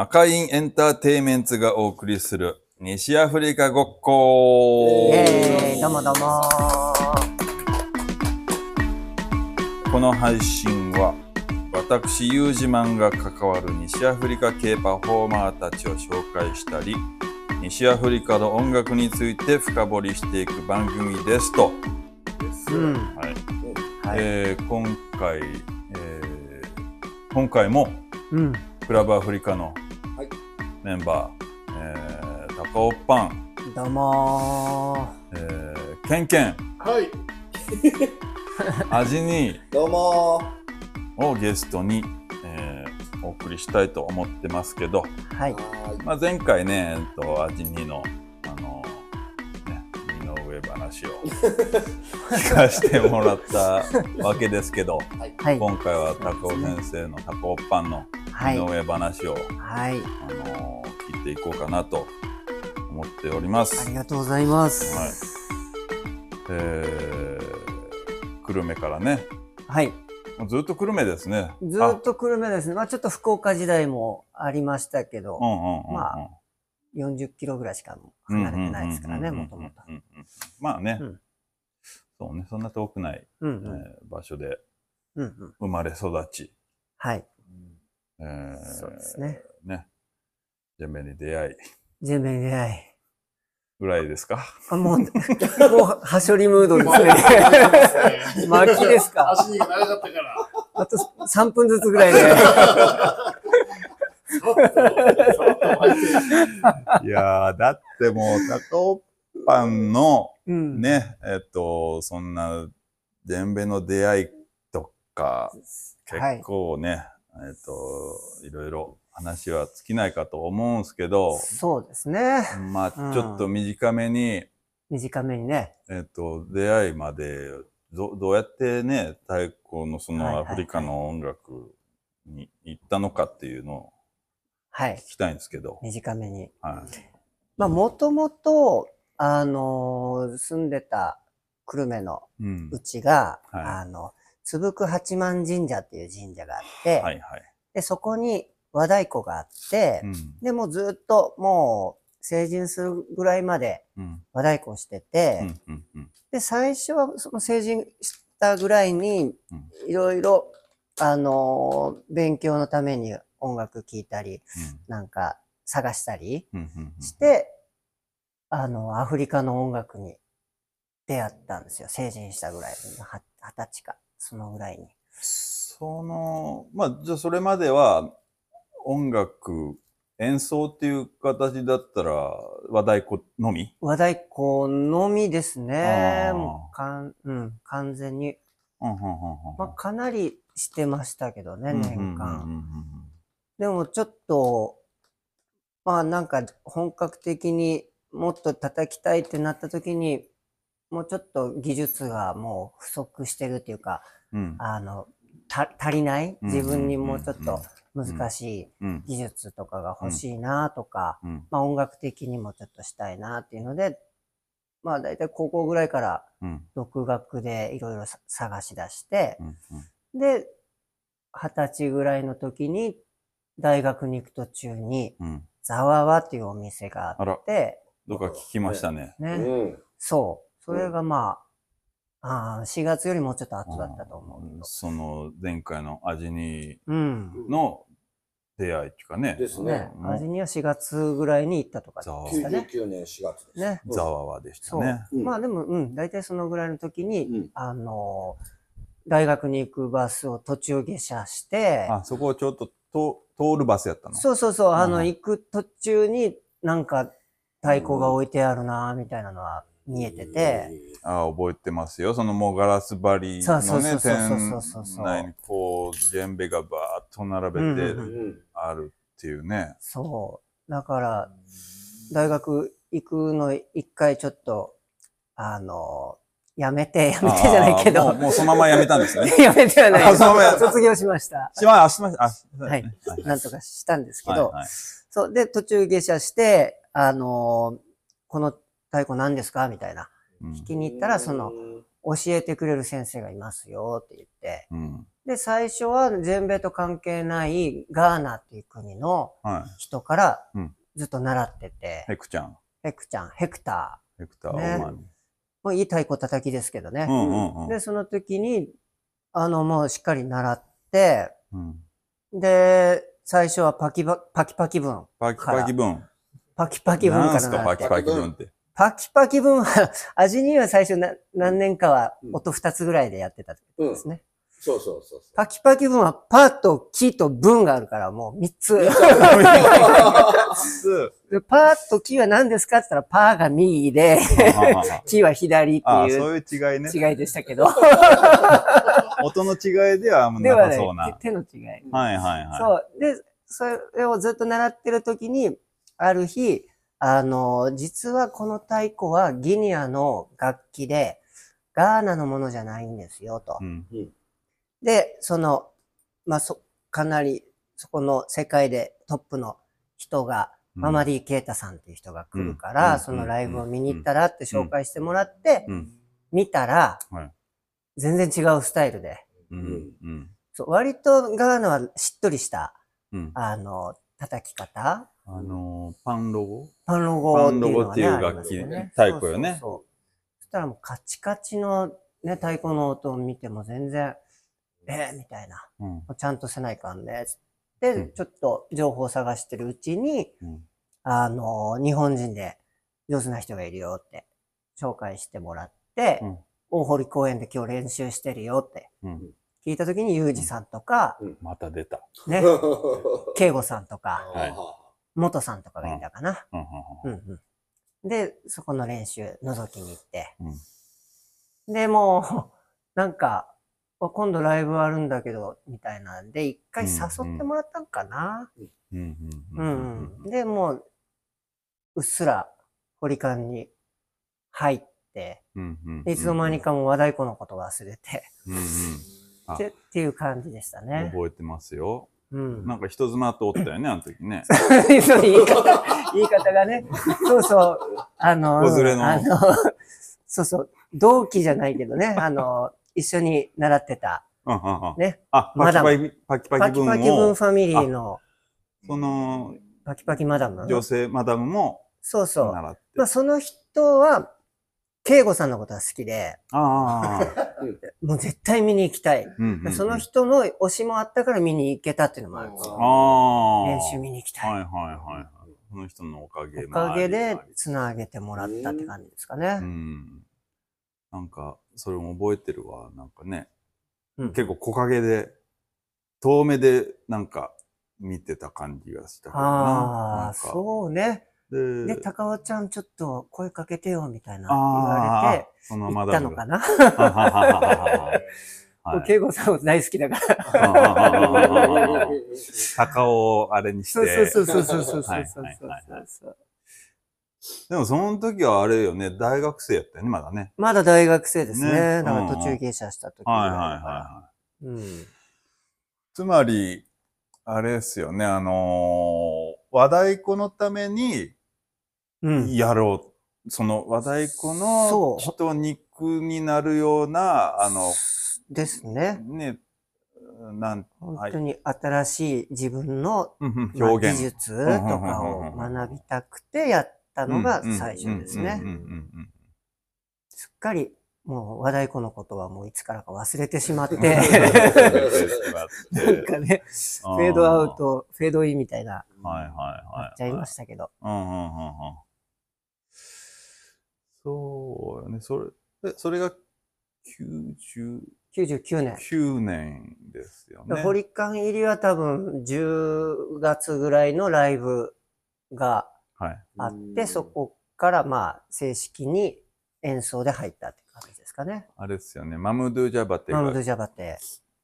赤インエンターテイメンツがお送りする西アフリカごっこイェーイどうもどうもこの配信は私ユージマンが関わる西アフリカ系パフォーマーたちを紹介したり西アフリカの音楽について深掘りしていく番組ですと、うん。はいはい。えー今回、えー今回もうん。クラブアフリカのはいメンバー、えー、タカオパン、どうもえー、ケンケン、はい。アジニどうもーをゲストに、えーお送りしたいと思ってますけど、ー。はい。ー。まあ、前回ね、えっと、アジニーの、話を聞かせてもらったわけですけど、はい。今回はタカオ先生のタカオパンのはい身の。上話を、はい。あの聞いていこうかなと思っております。ありがとうございます。はい。えー、久留米からね、はい。もうずっと久留米ですね。ずーっと久留米ですね。まあちょっと福岡時代もありましたけどあ、うんうんうんうん、まあ40キロぐらいしか離れてないですからね、もともと。うんうんうんまあね、うんそうね、そんな遠くない、うんえー場所でうん。うんうん。生まれ育ち、はい。えーそうですね。ね、ジェンベに出会い全面出会い。ぐらいですか？あ、もう、もう、はしょりムードですね。巻きですか？足が長かったから。あと3分ずつぐらいで。いやー、だってもう、タコーパンの、うん。ね、えっと、そんな、ジェンベの出会いとか、はい結構ね、えっと、いろいろ話は尽きないかと思うんですけど、そうですね。まあ、うんちょっと短めに、短めにね。えっと、出会いまで、どどうやってね、太鼓のそはいはいはいのアフリカの音楽に行ったのかっていうのをはい聞。きたいんですけど、短めに。はい。まあ、もともと、あのー住んでた久留米のうんう。ちが、はいあの、つぶく八幡神社っていう神社があって、はいはい。で、そこに和太鼓があって、うん。で、もうずっともう成人するぐらいまでうん。和太鼓をしてて、うん。うん。うん。で、最初はその成人したぐらいにうん、いろいろ、あのー勉強のために音楽聴いたり、なんか探したり。して、あの、アフリカの音楽に出会ったんですよ。成人したぐらい。は二十歳か。そのぐらいに。その、まあ、じゃあそれまでは音楽、演奏っていう形だったら和太鼓のみ？和太鼓のみですね。もうかん、うん、完全に。まあ、かなりしてましたけどね、うん年間。でもちょっと、まあなんか本格的にもっと叩きたいってなった時に、もうちょっと技術がもう不足してるっていうか、うん。うんあの、た足りない？うん自分にもうちょっと難しいうん。技術とかが欲しいなとか、うん。まあ音楽的にもちょっとしたいなっていうので、まあ大体高校ぐらいからうん。独学でいろいろさ探し出してう、んうん。で、二十歳ぐらいの時に大学に行く途中にうんザワワっていうお店があって、どっか聞きましたね。ね、うん。そう。それがまあ、ああ4月よりもうちょっと後だったと思う。その前回の味にうん。の出会いっていうかね。ですねね。味には4月ぐらいに行ったとかでしたね。99年4月です。ね。ザワワでした。ね。うんまあでも、うん、大体そのぐらいの時に、うんあの大学に行くバスを途中下車して、あ、そこをちょっとと通るバスやったの？そうそうそう、あの、うん行く途中になんか太鼓が置いてあるな、みたいなのは見えてて、あ覚えてますよ。そのもうガラス張りそうそうのね、そうそうそう店内にこう、ジェンベがバーッと並べて。あるっていうね。そう。だから、大学行くの一回ちょっと、あの、やめて、やめてじゃないけどもう、もうそのままやめたんですね。やめてはない。あそのまま卒業しました。しまあ、しま。あ、はいはいなんとかしたんですけど、はいはいそう、で、途中下車して、あの、この太鼓何ですか？みたいな。うん聞きに行ったら、その、教えてくれる先生がいますよって言って、うん。で、最初は全米と関係ないガーナっていう国のはい。人からうんずっと習ってて、ヘクちゃん。ヘクちゃん、ヘクタヘクター・オねもういい太鼓叩きですけどね。うんうんうん。で、その時に、あの、もうしっかり習って、うん、で、最初はパキパパキパキ文。パキパキ分。パキパキ文なんから習ってすかパキ。パキ分って。パキパキ文は、味には最初な何年かは音二つぐらいでやってたってことですね。そうそうそうそう。パキパキ文はパーとキと文があるからもう三つ。でパーとキは何ですかって言ったらパーが右で、キは左ってああ、いそうういう違いね。違いでしたけど。音の違いではではねなさそうな。、手の違い。はいはいはい。そう。で、それをずっと習ってる時に、ある日、あの、実はこの太鼓はギニアの楽器で、ガーナのものじゃないんですよ、とう。ん。で、その、まあ、そ、かなり、そこの世界でトップの人が、ママディ・ケータさんっていう人が来るから、うん。そのライブを見に行ったらって紹介してもらって、うん。見たら、はい。全然違うスタイルで。そう割とガーナはしっとりした、うん。あの、叩き方？あのー、パンロゴパンロゴっていうのが、ね、パンロゴっていう楽器ね。太鼓よね。そう。そしたらもうカチカチのね、太鼓の音を見ても全然、えー、みたいな。うん。ちゃんとせないかんね。つって、うんちょっと情報を探してるうちに、うん。あの、日本人で上手な人がいるよって紹介してもらって、うん大堀公園で今日練習してるよってうん。聞いた時に、ゆうじさんとか、また出た。ね、慶吾さんとか、はい元さんとかがいたかな。うん。で、そこの練習覗きに行って。うん。で、もう、なんか、あ今度ライブあるんだけど、みたいなんで、一回誘ってもらったんかな。うん。ううん。ん、うん。で、もう、うっすら、堀館に入って、いつの間にかもう和太鼓のこと忘れて、うん。うん。あってっていう感じでしたね。覚えてますよ。うん。なんか人妻とおったよね、あの時ね。そう言い方、言い方がね。そうそう。あの、子連れのあの、そうそう。同期じゃないけどね。あの、一緒に習ってた。ね。あ、パキマダムパキ、パキパキ分パキパキ文を、ファミリーのその、パキパキマダム。女性マダムもそうそう。習って。まあ、その人は、慶吾さんのことが好きで、ああ。もう絶対見に行きたい。うんうん。その人の推しもあったから見に行けたっていうのもあるんですよ。ああ。練習見に行きたい。はいはいはい。その人のおかげおかげでもありつなげてもらったって感じですかうね。ん。なんか、それも覚えてるわ。なんかね、うん結構木陰で、遠目でなんか見てた感じがしたけどな。ああ、そうね。でで、高尾ちゃんちょっと声かけてよみたいな言われて、その行マダムが。ったのかな？慶吾さん大好きだから。鷹をあれにしそうて。そうそうそうそうそうそうはいそうそう。でもその時はあれよね、大学生やったよね、まだね。まだ大学生ですね。ねだから途中下車した時はいはいはいはい。うん。つまり、あれですよね、あのー和太鼓のためにうん。やろう。その和太鼓の人肉になるような、あの、ですね。ね、なん、本当に新しい自分のうんうんまあ表現。技術とかを学びたくてやったのが最初ですねすっかりもう和太鼓のことはもういつからか忘れてしまって、う んなんかね、フェードアウ。ト、フェードインみたいな、はいはいなはい。っちゃいましたけど。うんうんうんうん。そうよね。それ、えそれが99 99年。年ですよね。堀館入りは多分10月ぐらいのライブがはい。あって、そこからまあ正式に演奏で入ったって感じですかね。あれですよね。マムドゥ・ジャバテがマムド、ジャバテ、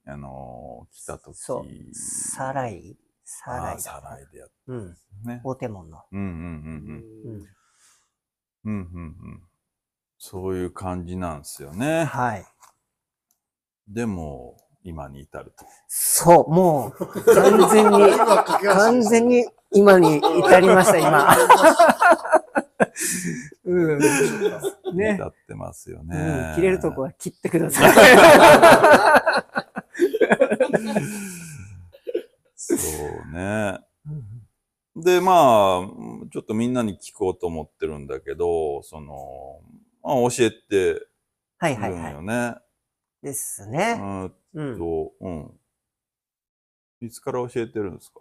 あのー来た時。そうサライ、サライサライでやっうん。たね。大手門の。うんうんうんうん。うん。うんうんうん。そういう感じなんですよね。はい。でも、今に至ると。そう、もう、完全に、完全に今に至りました、今。うん。ね。歌ってますようね。ん、切れるとこは切ってください。そうね。で、まあ、ちょっとみんなに聞こうと思ってるんだけど、その、まあ、教えてはいはいるんよはね。い。ですうね。んうん。と、うん。いつから教えてるんですか？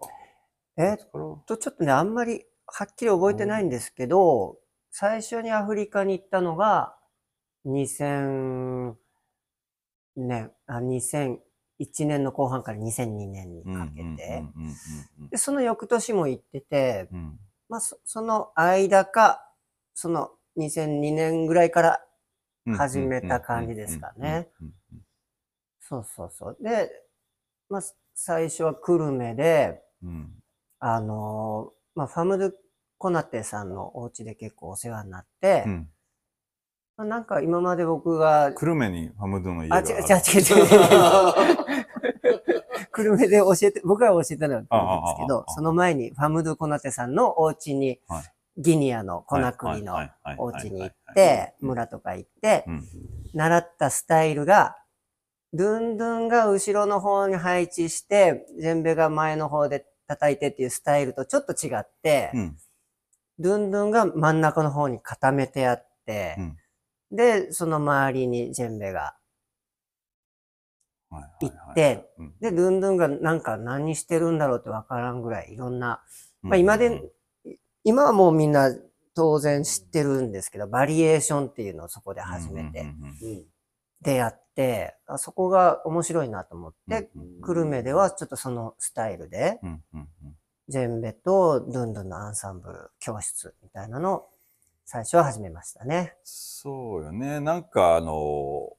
えっと、ちょっとね、あんまりはっきり覚えてないんですけど、最初にアフリカに行ったのが、2000年、あ、2001年の後半から2002年にかけて、で、その翌年も行ってて、うんうんまあ、そその間か、その2002年ぐらいからうん始めた感じですかね。そうそうそう。で、まあ、最初は久留米で、うんあのーまあ、ファムドゥ・コナテさんのお家で結構お世話になって、うんまあなんか今まで僕が、久留米にファムドゥの家があ、ある。違う違う違う違う違う。久留米で教えて、僕が教えたのは久留米ですけあああああど、その前にファムドゥ・コナテさんのお家に、はいギニアのコナクリのお家に行っはいて、村とか行ってう、ん習ったスタイルが、ドゥンドゥンが後ろの方に配置して、ジェンベが前の方で叩いてっていうスタイルとちょっと違って、うん。ドゥンドゥンが真ん中の方に固めてあって、うん。で、その周りにジェンベが行はいって、うん。で、ドゥンドゥンがなんか何してるんだろうってわからんぐらいいろんな、まあうん今で、今はもうみんな当然知ってるんですけど、バリエーションっていうのをそこで初めて。うん出会って、あそこが面白いなと思って、久留米ではちょっとそのスタイルで、うんうんうんジェンベとドゥンドゥンのアンサンブル教室みたいなのを最初は始めましたね。そうよね。なんかあの、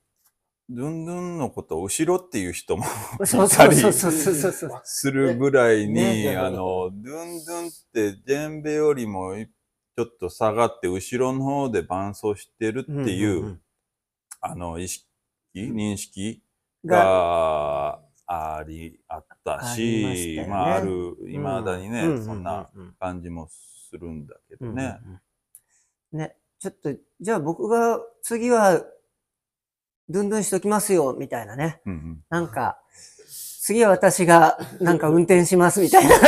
ドゥンドゥンのことを後ろっていう人も そういたりそうそうそう。するぐらいに、ねあの、ドゥンドゥンってジェンベよりもちょっと下がって後ろの方で伴奏してるっていう、んんんあの、意識、認識？が、があり、あったありましたよね。し、まあ、ある、未だにね、うううそんなうん感じもするんだけどうんね。うんうん。ね、ちょっと、じゃあ僕が次は、ドゥンドゥンしときますよ、みたいなね。うんうん。なんか、次は私がなんか運転しますみたいな。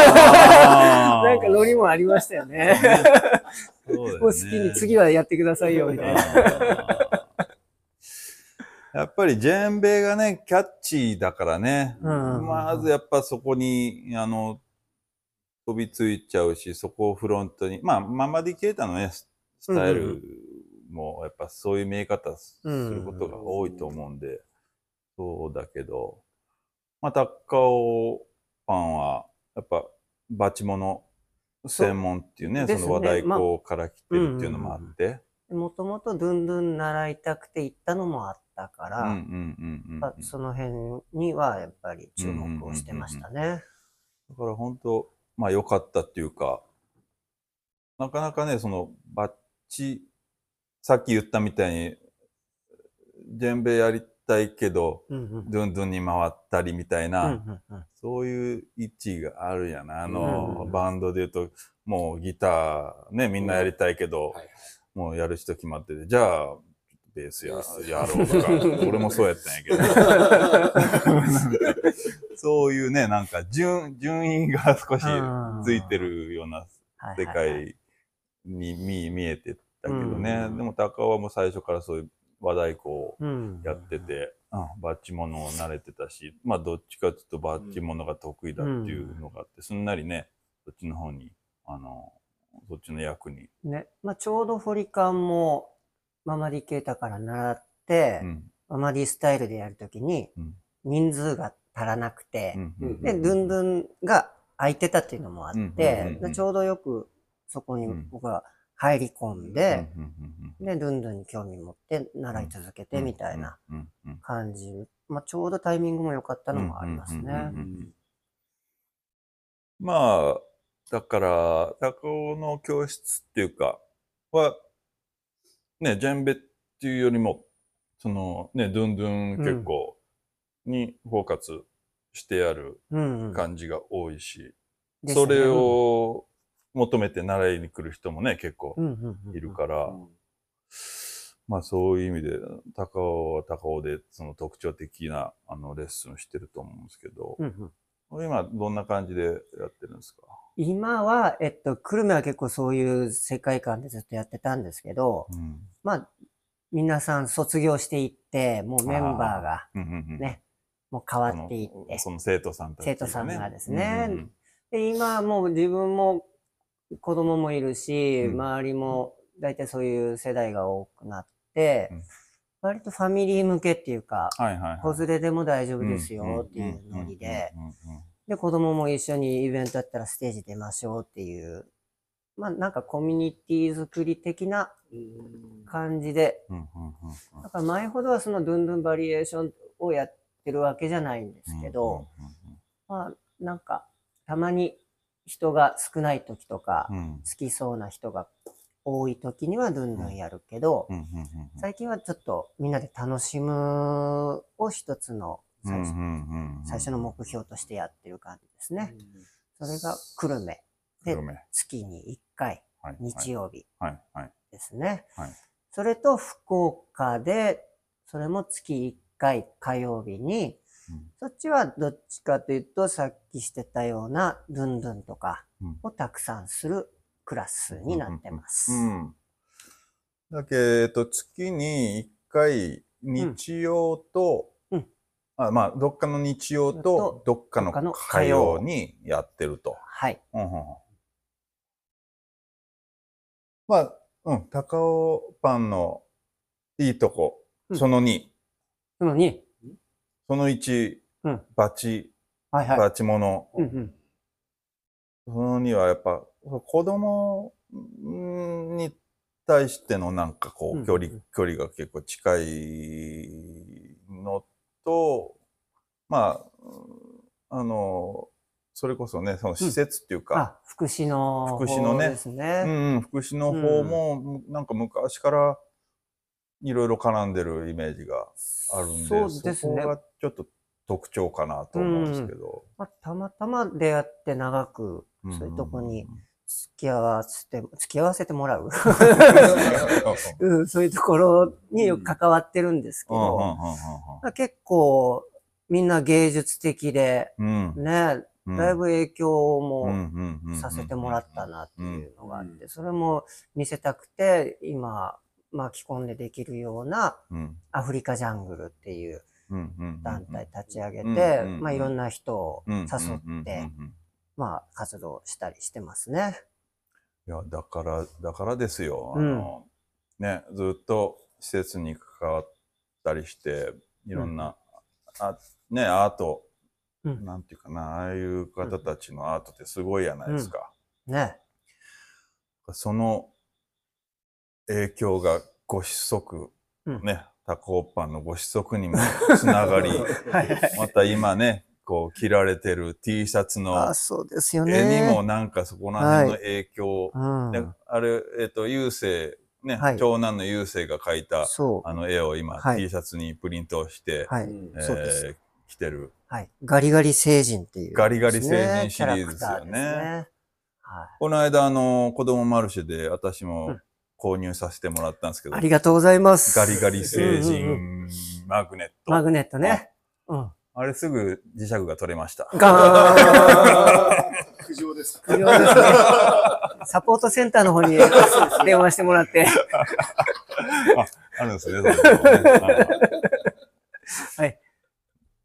なんかノリもありましたよね。そうだよね。もう好きに次はやってくださいよ、みたいな。やっぱりジェーンベイがね、キャッチーだからね。うん。まずやっぱそこに、あの、飛びついちゃうし、そこをフロントに、まあ、ママディケータのね、ススタイルも、やっぱそういう見え方すうんることが多いと思うんで、そうだけど、まあ、タッカオパンは、やっぱ、バチモノ専門っていうね、そう。その和太鼓から来てるっていうのもあって、もともとドゥンドゥン習いたくて行ったのもあったから、その辺にはやっぱり注目をしてましたね。だから本当、まあ良かったっていうか、なかなかね、そのバッチ、さっき言ったみたいに、ジェンベやりたいけど、うんうん。ドゥンドゥンに回ったりみたいな、うんうんうん。そういう位置があるやな。あうんの、バンドで言うと、もうギターね、みんなやりたいけど、はい。もうやる人決まってて、じゃあ、ベースややろうとか、俺もそうやったんやけど。そういうね、なんか順、順位が少しついてるような世界に見見えてたけどね。うんでも高尾も最初からそういう和太鼓をうんやってて、うん、バッチモノを慣れてたし、まあどっちかっていうとバッチモノが得意だっていうのがあって、すんなりね、そっちの方に、あの、そっちの役に。ね。まあ、ちょうどフォリカンもママディケータから習って、うん。ママディスタイルでやるときにうん。人数が足らなくて、で、ドゥンドゥンが空いてたっていうのもあって、ちょうどよくそこにうん。僕は入り込んで、で、ドゥンドゥンに興味持って習い続けてみたいな感じ。まあ、ちょうどタイミングも良かったのもありますね。まあ、だから、高尾の教室っていうか、は、ね、ジェンベっていうよりも、そのね、ドゥンドゥン結構にフォーカスしてやる感じが多いし、それを求めて習いに来る人もね、結構いるから、まあそういう意味で、高尾は高尾でその特徴的なあのレッスンをしてると思うんですけど、うんうん。今どんな感じでやってるんですか？今は、えっと、久留米は結構そういう世界観でずっとやってたんですけど、うん。まあ、皆さん卒業していって、もうメンバーがね、もう変わっていって、その生徒さんたち、ね。生徒さんがですね。うんうんで、今はもう自分も子供もいるし、うん。周りも大体そういう世代が多くなって、うん。割とファミリー向けっていうか、はいはいはい。子連れでも大丈夫ですよっていうノリで、で、子供も一緒にイベントやったらステージ出ましょうっていう、まあなんかコミュニティ作り的な感じで、だから前ほどはそのドゥンドゥンバリエーションをやってるわけじゃないんですけど、まあなんかたまに人が少ない時とか、好きそうな人が多い時にはドゥンドゥンやるけど、最近はちょっとみんなで楽しむを一つの最初,、の目標としてやってる感じですね。それが久留米。で月に1回はい日曜日。ですね。はい。それと福岡で、それも月1回火曜日に、うん。そっちはどっちかというとさっきしてたようなドゥンドゥンとかうん。をたくさんするクラスになってます。うん。だけえっと、月に1回、日曜と、うんあまあ、どっかの日曜とと、どっかの火曜にやってると。はい。うんうんうん。まあ、うん、高尾パンのいいとこ、うん。その2、なのに、その1、うん。バチ、はいはい。バチモノ、うんうん。その2はやっぱ、子供んに対してのなんかこうん。う、距離、距離が結構近いのと、まあ、うんあの、それこそね、その施設っていうか、あ、福祉の福祉のねね。うん、福祉の方も、なんか昔からいろいろ絡んでるイメージがあるんで、そうですねこ。がちょっと特徴かなと思うんですけど。まあ、たまたま出会って長く、そういうとこに付き合わせて、付き合わせてもらう？うん、そういうところによく関わってるんですけど、結構みんな芸術的で、うん。うんね、うん。だいぶ影響うん。もさせてもらったなっていうのがあっうん。て、それも見せたくて、今巻き込んでできるようなうん。アフリカジャングルっていう団体立ち上げうん。てうん、まあいろんな人を誘うん。って、まあ活動したりしてますね。いや、だから、だからですよ。あうんの、ね、ずっと施設に関わったりして、いろんな、あね、アート、うんなんていうかな、ああいう方たちのアートってすごいじゃないですか。ね。その影響がご子息、うんね、タコーパンのご子息にもつながり、はいはい。また今ね、こう着られてる T シャツのあ、そうですよね。絵にもなんかそこら辺の影響、うん。であれ、えっ、と、優勢、ね、はい長男の優勢が描いた。あの絵を今、はい T シャツにプリントして、はい。えー着てる。はい。ガリガリ星人っていう、ガリガリ星人シリーズですよねキャラクターですはこの間、あの、子供マルシェで私うもん購入させてもらったんですけい。ど、ありがとうございます。ガリガリ星うんうん人マグネット。マグネットね。うん。あれすぐ磁石が取れました。ガーン苦情です。無料ですね。サポートセンターの方に電話してもらって。あるんですね、ねはい。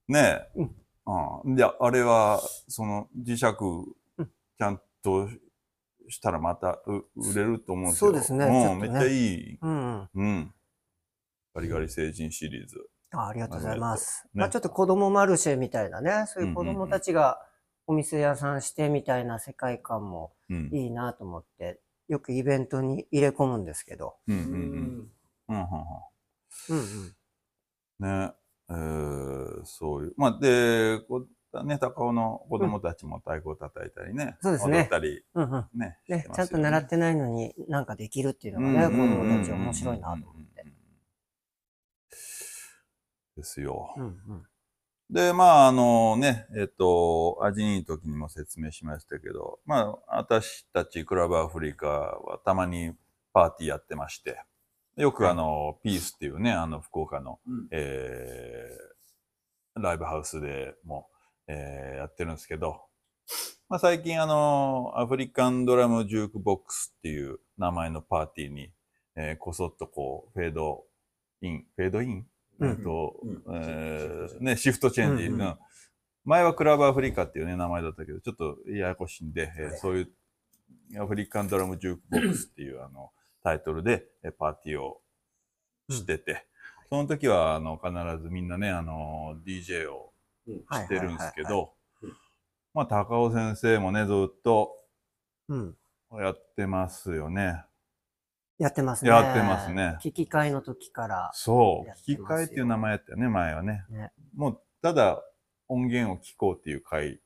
ねえ。うんうん。で、あれは、その磁石、うんちゃんとしたらまたう売れると思うんですよ。そうですねうん、ちょっとねめっちゃいい。うん。うん。ガリガリ星人シリーズ。あありがとうございます。ねまあちょっと子供マルシェみたいなね、そういう子供たちがお店屋さんしてみたいな世界観もうん。いいなと思って、よくイベントに入れ込むんですけど。うんううんんうん。うんうんうんうん。うん。ねえー、そういう。まあ、で、こうね、高尾の子供たちも太鼓叩いたりね。そうですね踊ったり、うんうん。ね。ちゃんと習ってないのになんかできるっていうのがね、子供たち面白いなと思って。。ですよ。うんうん。で、まあ、あのね、えっ、と、味にいい時にも説明しましたけど、まあ、私たちクラブアフリカはたまにパーティーやってまして、よくあの、ピースっていうね、あの、福岡の、うんえーライブハウスでも、えーやってるんですけど、まあ、最近あの、アフリカンドラムジュークボックスっていう名前のパーティーに、えーこそっとこう、フェードイン、フェードイン、うんえっとうん。えーね、シフトチェンジ、うん前はクラブアフリカっていうね、名前だったけど、ちょっとややこしいんで、えーはい。そういうアフリカンドラムジュークボックスっていうあのタイトルでえーパーティーをしてて、その時はあの必ずみんなね、あの DJ をしてるんですけど、まあ高尾先生もね、ずっとうん。やってますよね。やってますね。やってますね聞き会の時から。そう聞きっていう名前やったよね、前はね。ねもう、ただ音源を聞こうっていう回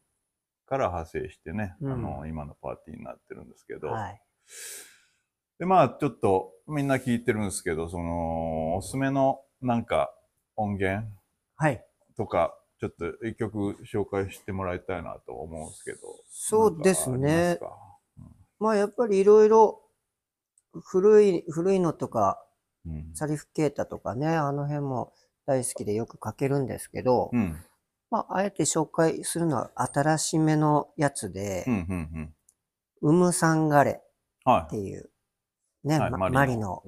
から派生してね、うんあの、今のパーティーになってるんですけど。はい。で、まあ、ちょっとみんな聞いてるんですけど、その、おすすめのなんか音源はい。とか、ちょっと一曲紹介してもらいたいなと思うんですけど。そうですねなん。まあやっぱりいろいろ古い、古いのとか、うん。サリフケータとかね、あの辺も大好きでよく書けるんですけど、うん。まああえて紹介するのは新しめのやつで。ウムサンガレっていう、ね、はいまマリの。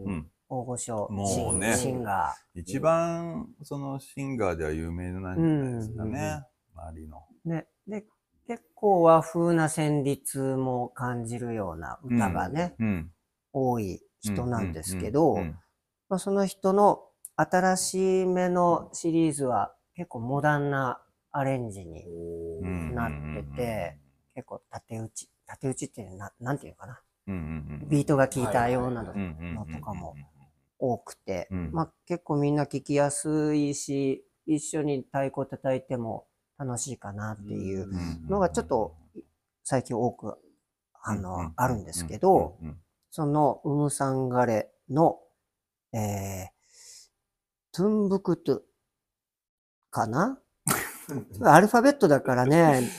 大御所もうシン,、ねシンガ一番、そのシンガーでは有名なんじゃないですかね。周りの。ー。ね、で、結構和風な旋律も感じるような歌がね、うん。多い人なんですけど、まあ、その人の新しめのシリーズは結構モダンなアレンジにうんなってて、結構縦打ち、縦打ちってななんていうのかな。ビートが効いたようなのとかも多くて、うんまあ結構みんな聞きやすいし、一緒に太鼓叩いても楽しいかなっていうのがちょっと最近多くあの、あるんですけど、、そのウムサンガレの、えー、トゥンブクトゥかな？アルファベットだからね、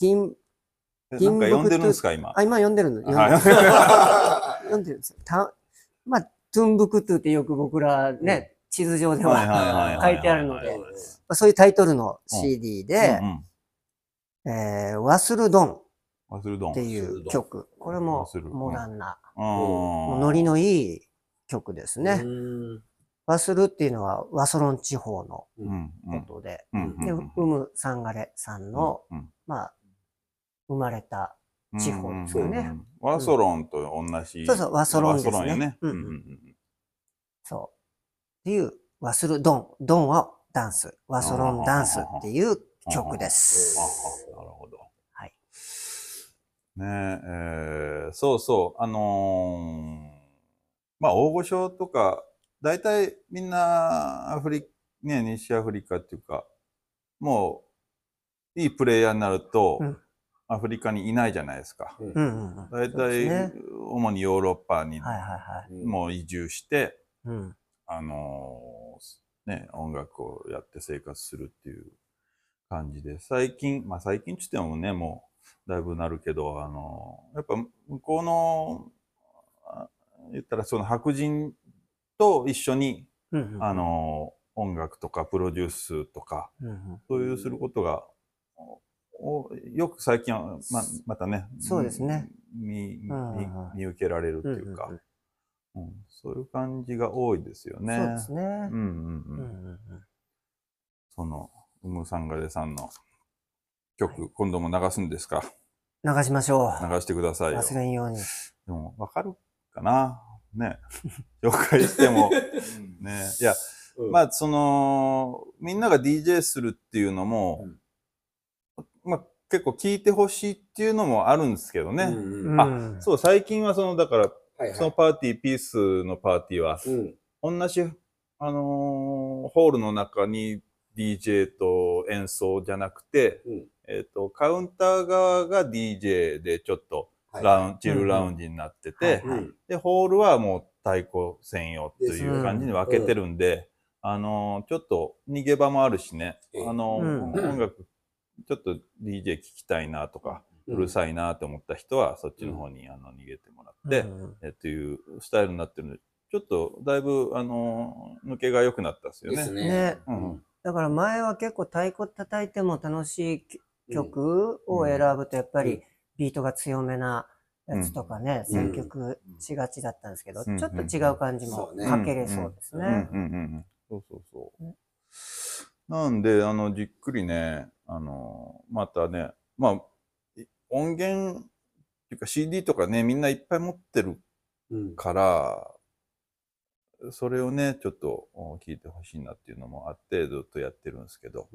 ティン、えなんか読んでるんですか、今？あ、今読んでるの。読んではいる読んでるんですよ。たまあ、トゥンブクトゥってよく僕らね、地図上では書いてあるので、そういうタイトルの CD でう、ん。えーワスルドンっワスルドン。ていう曲。これもモダンな、ノリのいい曲ですね。うん。ワスルっていうのはワソロン地方のことで、うん。で、ウム・サンガレさんの、うん。まあ、生まれた、地方ですかね。ワソロンと同じ。そうそうワソロンですね。そう。っていう、ワスルドン。ドンはダンス。ワソロンダンスっていう曲です。ね。ええーそうそう、あのーまあ大御所とか、大体みんなアフリ、ね、西アフリカっていうか、もういいプレイヤーになると、うん。アフリカにいないじゃないですか。大体、ね。主にヨーロッパに。もう移住して、うん。あのーね、音楽をやって生活するっていう感じで、最近、まあ最近っつってもね、もうだいぶなるけど、あのーやっぱ向こうの、あ言ったらその白人と一緒に、うんうんあ、のー音楽とかプロデュースとか、うんうんそういうすることが、およく最近は、ままたね、そうですね見見受けられるっていうか、うんそういう感じが多いですよね。そうですね。うんうんうん。うんうんうんその、ウムサンガレさんの曲、今度も流すんですか？流しましょう。流してくださいよ。忘れんように。でも、わかるかな？ね。紹介しても。ね。いや、まあ、その、みんなが DJ するっていうのも、まあ、結構聞いてほしいっていうのもあるんですけどね。うんあうんそう、最近はその、だから、はいはいそのパーティー、ピースのパーティーは、うん同じ、あのーホールの中に DJ と演奏じゃなくて、うん。えっ、と、カウンター側が DJ でちょっとはい。ラウン、チルラウンジになってて、はいうん。で、ホールはもう太鼓専用という感じに分けてるんで、あの、ちょっと逃げ場もあるしね、ええ。あの、うん。音楽、ちょっと DJ 聴きたいなとか、うるさいなと思った人は、そっちの方にあの逃げてもらって、うんえっていうスタイルになってるので、ちょっとだいぶ、あの、抜けが良くなったですよね。ですね。ね。うんだから前は結構太鼓叩いても楽しい曲を選ぶとやっぱりビートが強めなやつとかね、うん。選曲しがちだったんですけど、うん。ちょっと違う感じもかけれそうですうん。ね。そうそうそう。ね。なんで、あの、じっくりね、あの、またね、まあ、い音源っていうか CD とかね、みんないっぱい持ってるうん。から、それをね、ちょっと聞いてほしいなっていうのもあって、ずっとやってるんですけど、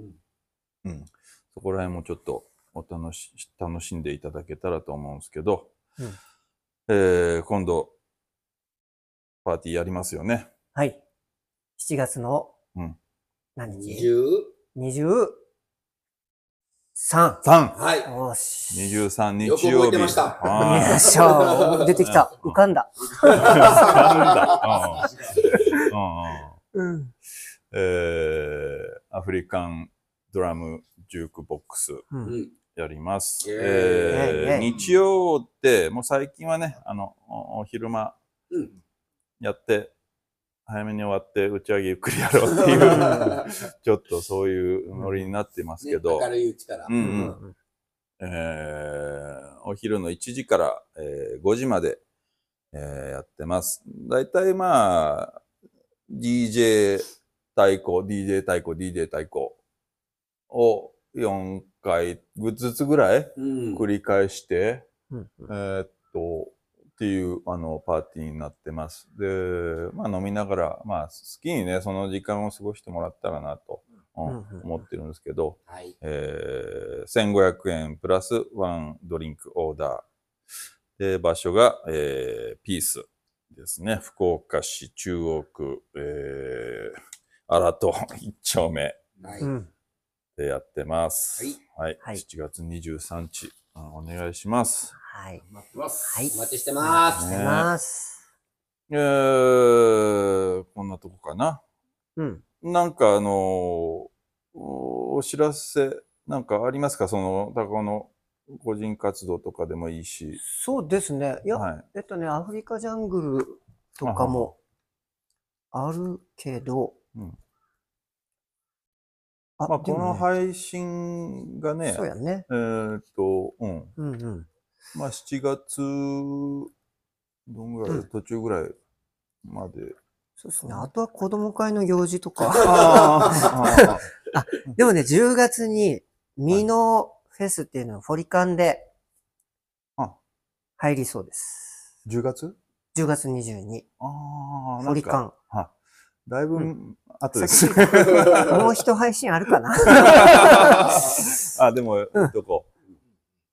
うん、うん、そこら辺もちょっとお楽し楽しんでいただけたらと思うんですけど、うん、えー、今度、パーティーやりますよね。はい。7月の、うん。何日 ?20。20三。三。はい。よし。二十三日曜日。よく覚えてました。よいしょ。出てきた。浮かんだ。浮かんだ。うん。えー、アフリカンドラムジュークボックスやります。えー、日曜って、もう最近はね、あの、お昼間やって、早めに終わって打ち上げゆっくりやろうっていう、ちょっとそういうノリになってますけど、ね明るいうちから。うんううんんえーお昼の1時から、えー5時まで、えーやってます。だいたいまあ、DJ 太鼓、DJ 太鼓、DJ 太鼓を4回ずつぐらいうん。繰り返して、うんえーっと、っていう、あの、パーティーになってます。で、まあ飲みながら、まあ好きにね、その時間を過ごしてもらったらなと、うんうんうん思ってるんですけど、はい。えー1500円プラスワンドリンクオーダー。で、場所が、えーピースですね。福岡市中央区、えー、荒戸 一丁目はい。うん。でやってます。はい。はい7月23日、うんお願いします。はい。待ってます。はいお待ちしてます。してます。えー、こんなとこかな。うん。なんかあのーおお知らせ、なんかありますか？その、高尾の個人活動とかでもいいし。そうですね。いや、はい。えっとね、アフリカジャングルとかもあるけど、うんあまあ、この配信がね、そうやね。えーっと、うん。うんうん。まあ、7月、どんぐらい、うん途中ぐらいまで。そうですね。あとは子供会の行事とか。あ でもね、10月にミノフェスっていうのをフォリカンであ入りそうです。10月？10月22。ああ、フォリカン。ン。だいぶ、う後です。もう一配信あるかな？あ、でも、うん言っとこ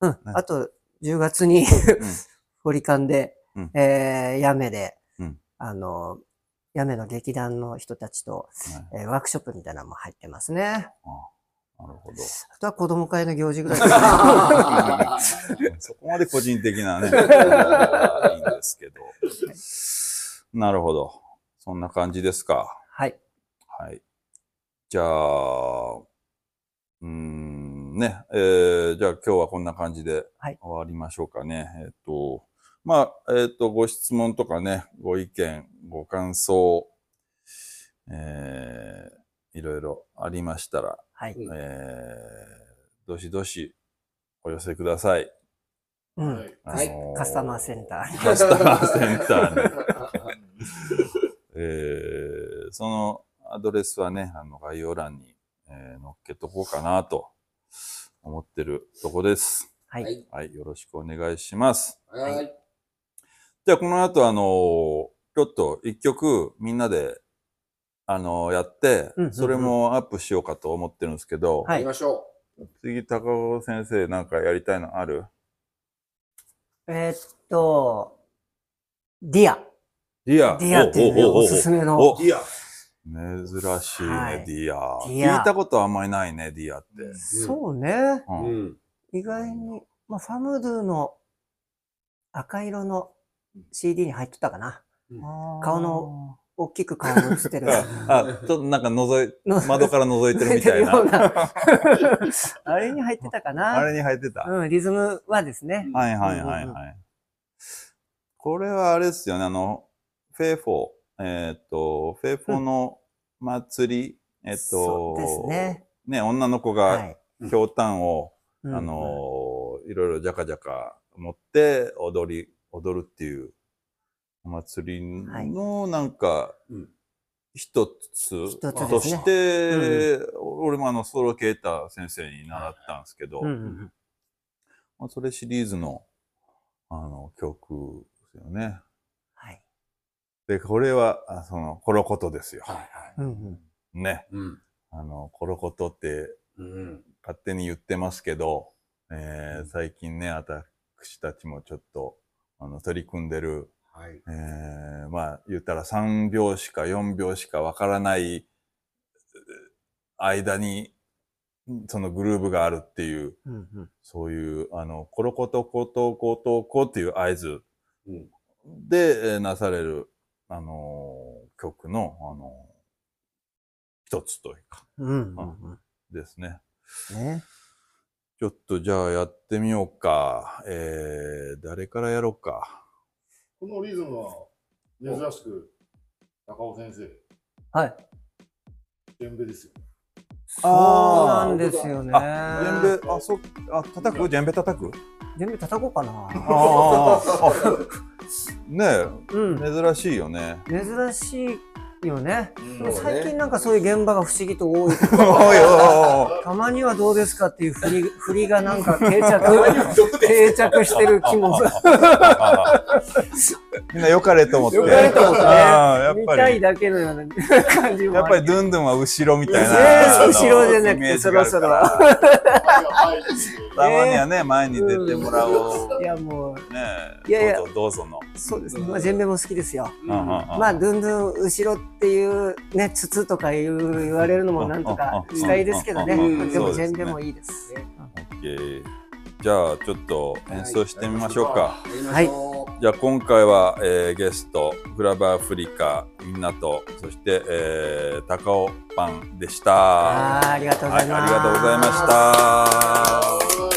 うん。あと、10月にう。フォリカンで、うんえー、やめで、うんあの、やめの劇団の人たちと、うんはいえーワークショップみたいなのも入ってますね。なるほど。あとは子供会の行事ぐらい か そこまで個人的なね、いいんですけど。なるほど。そんな感じですか。はい。はい。じゃあ、うーん、ね、えー、じゃあ今日はこんな感じではい終わりましょうかね。えっと、まあ、えっと、ご質問とかね、ご意見、ご感想、えー、いろいろありましたら、はい。うんえー、どしどしお寄せください。うん。はいあのカスタマーセンターにカスタマーセンターに。えーそのアドレスはね、あの概要欄に、えー載っけとこうかなと思ってるとこです。はい。はい。はい、よろしくお願いします。はい。じゃあ、この後、あのちょっと一曲みんなで、あのやってうんうんう、んそれもアップしようかと思ってるんですけど、はい行きましょ次、高尾先生なんかやりたいのある？えーっと、ディア。ディア。ディアっていうね、おおおおおすすめの。おう。いや。珍しいね、はいディア。ディア聞いたことあんまりないね、ディアって。そうね。ううんん。意外に、まあ、ファムドゥの赤色の CD に入っとったかな。顔の大きく顔の映ってる。あ、ちょっとなんか覗い、の 窓から覗いてるみたい。なあれに入ってたかな。あれに入ってた？うん、リズムはですね。はいはいはいはい。これはあれですよね、あの、フェイフォー、えっ、と、フェイフォーの祭り、えっ、と、そうですね。ね、女の子がはい。ひょうたんを、うんあのーいろいろジャカジャカ持って踊り、踊るっていうお祭りのなんかうん。一つとして、俺もあのソロケーター先生に習ったんですけど、うんうん。まあ、それシリーズのあの曲ですよね。はい。で、これは、あその、コロコトですよ。はいはい。うんうんね。うん。あの、コロコトってうん。勝手に言ってますけど、えー最近ね、私たちもちょっと、あの、取り組んでる、はい。えーまあ、言ったら3秒しか4秒しかわからないえー間に、そのグルーブがあるっていう、うんうんそういう、あの、コロコトコトコトコっていう合図うん。で、えーなされる、あのー曲の、あのー一つというか、うんうんですね。うんね。ちょっとじゃあやってみようか。えー、誰からやろうか。このリズムは珍しく高尾先生、はい。ジェンベですよ。そうなんですよね。あ、ジェンベ、あ、そう、あ、叩く？ジェンベ叩く？全部叩こうかな。ああ、あねうん。え、珍しいよね。珍しいよね。最近なんかそういう現場が不思議と多い。おいおいおいたまにはどうですかっていう振り、振りがなんか定着、定着してる気も。みんな良かれと思って。良かれと思ってねやっ見ぱり、たいだけのような感じもある。やっぱりドゥンドゥンは後ろみたいな。後ろじゃなくてそろはい たまにはね、前に出てもらおう。いやもねいやいやどうぞの。う、そうですね。まあ、全米も好きですよ。まあ、ドゥンドゥン後ろっていうね、筒とかいう言われるのもなんとかしたいですけどね。うんでも全米もいいです。オッケーじゃあちょっと演奏してみましょうか。はいじゃあ今回は、えーゲストグラバーアフリカみんなとそして、えー高尾パンでした。あーありがとうございます。はいありがとうございました。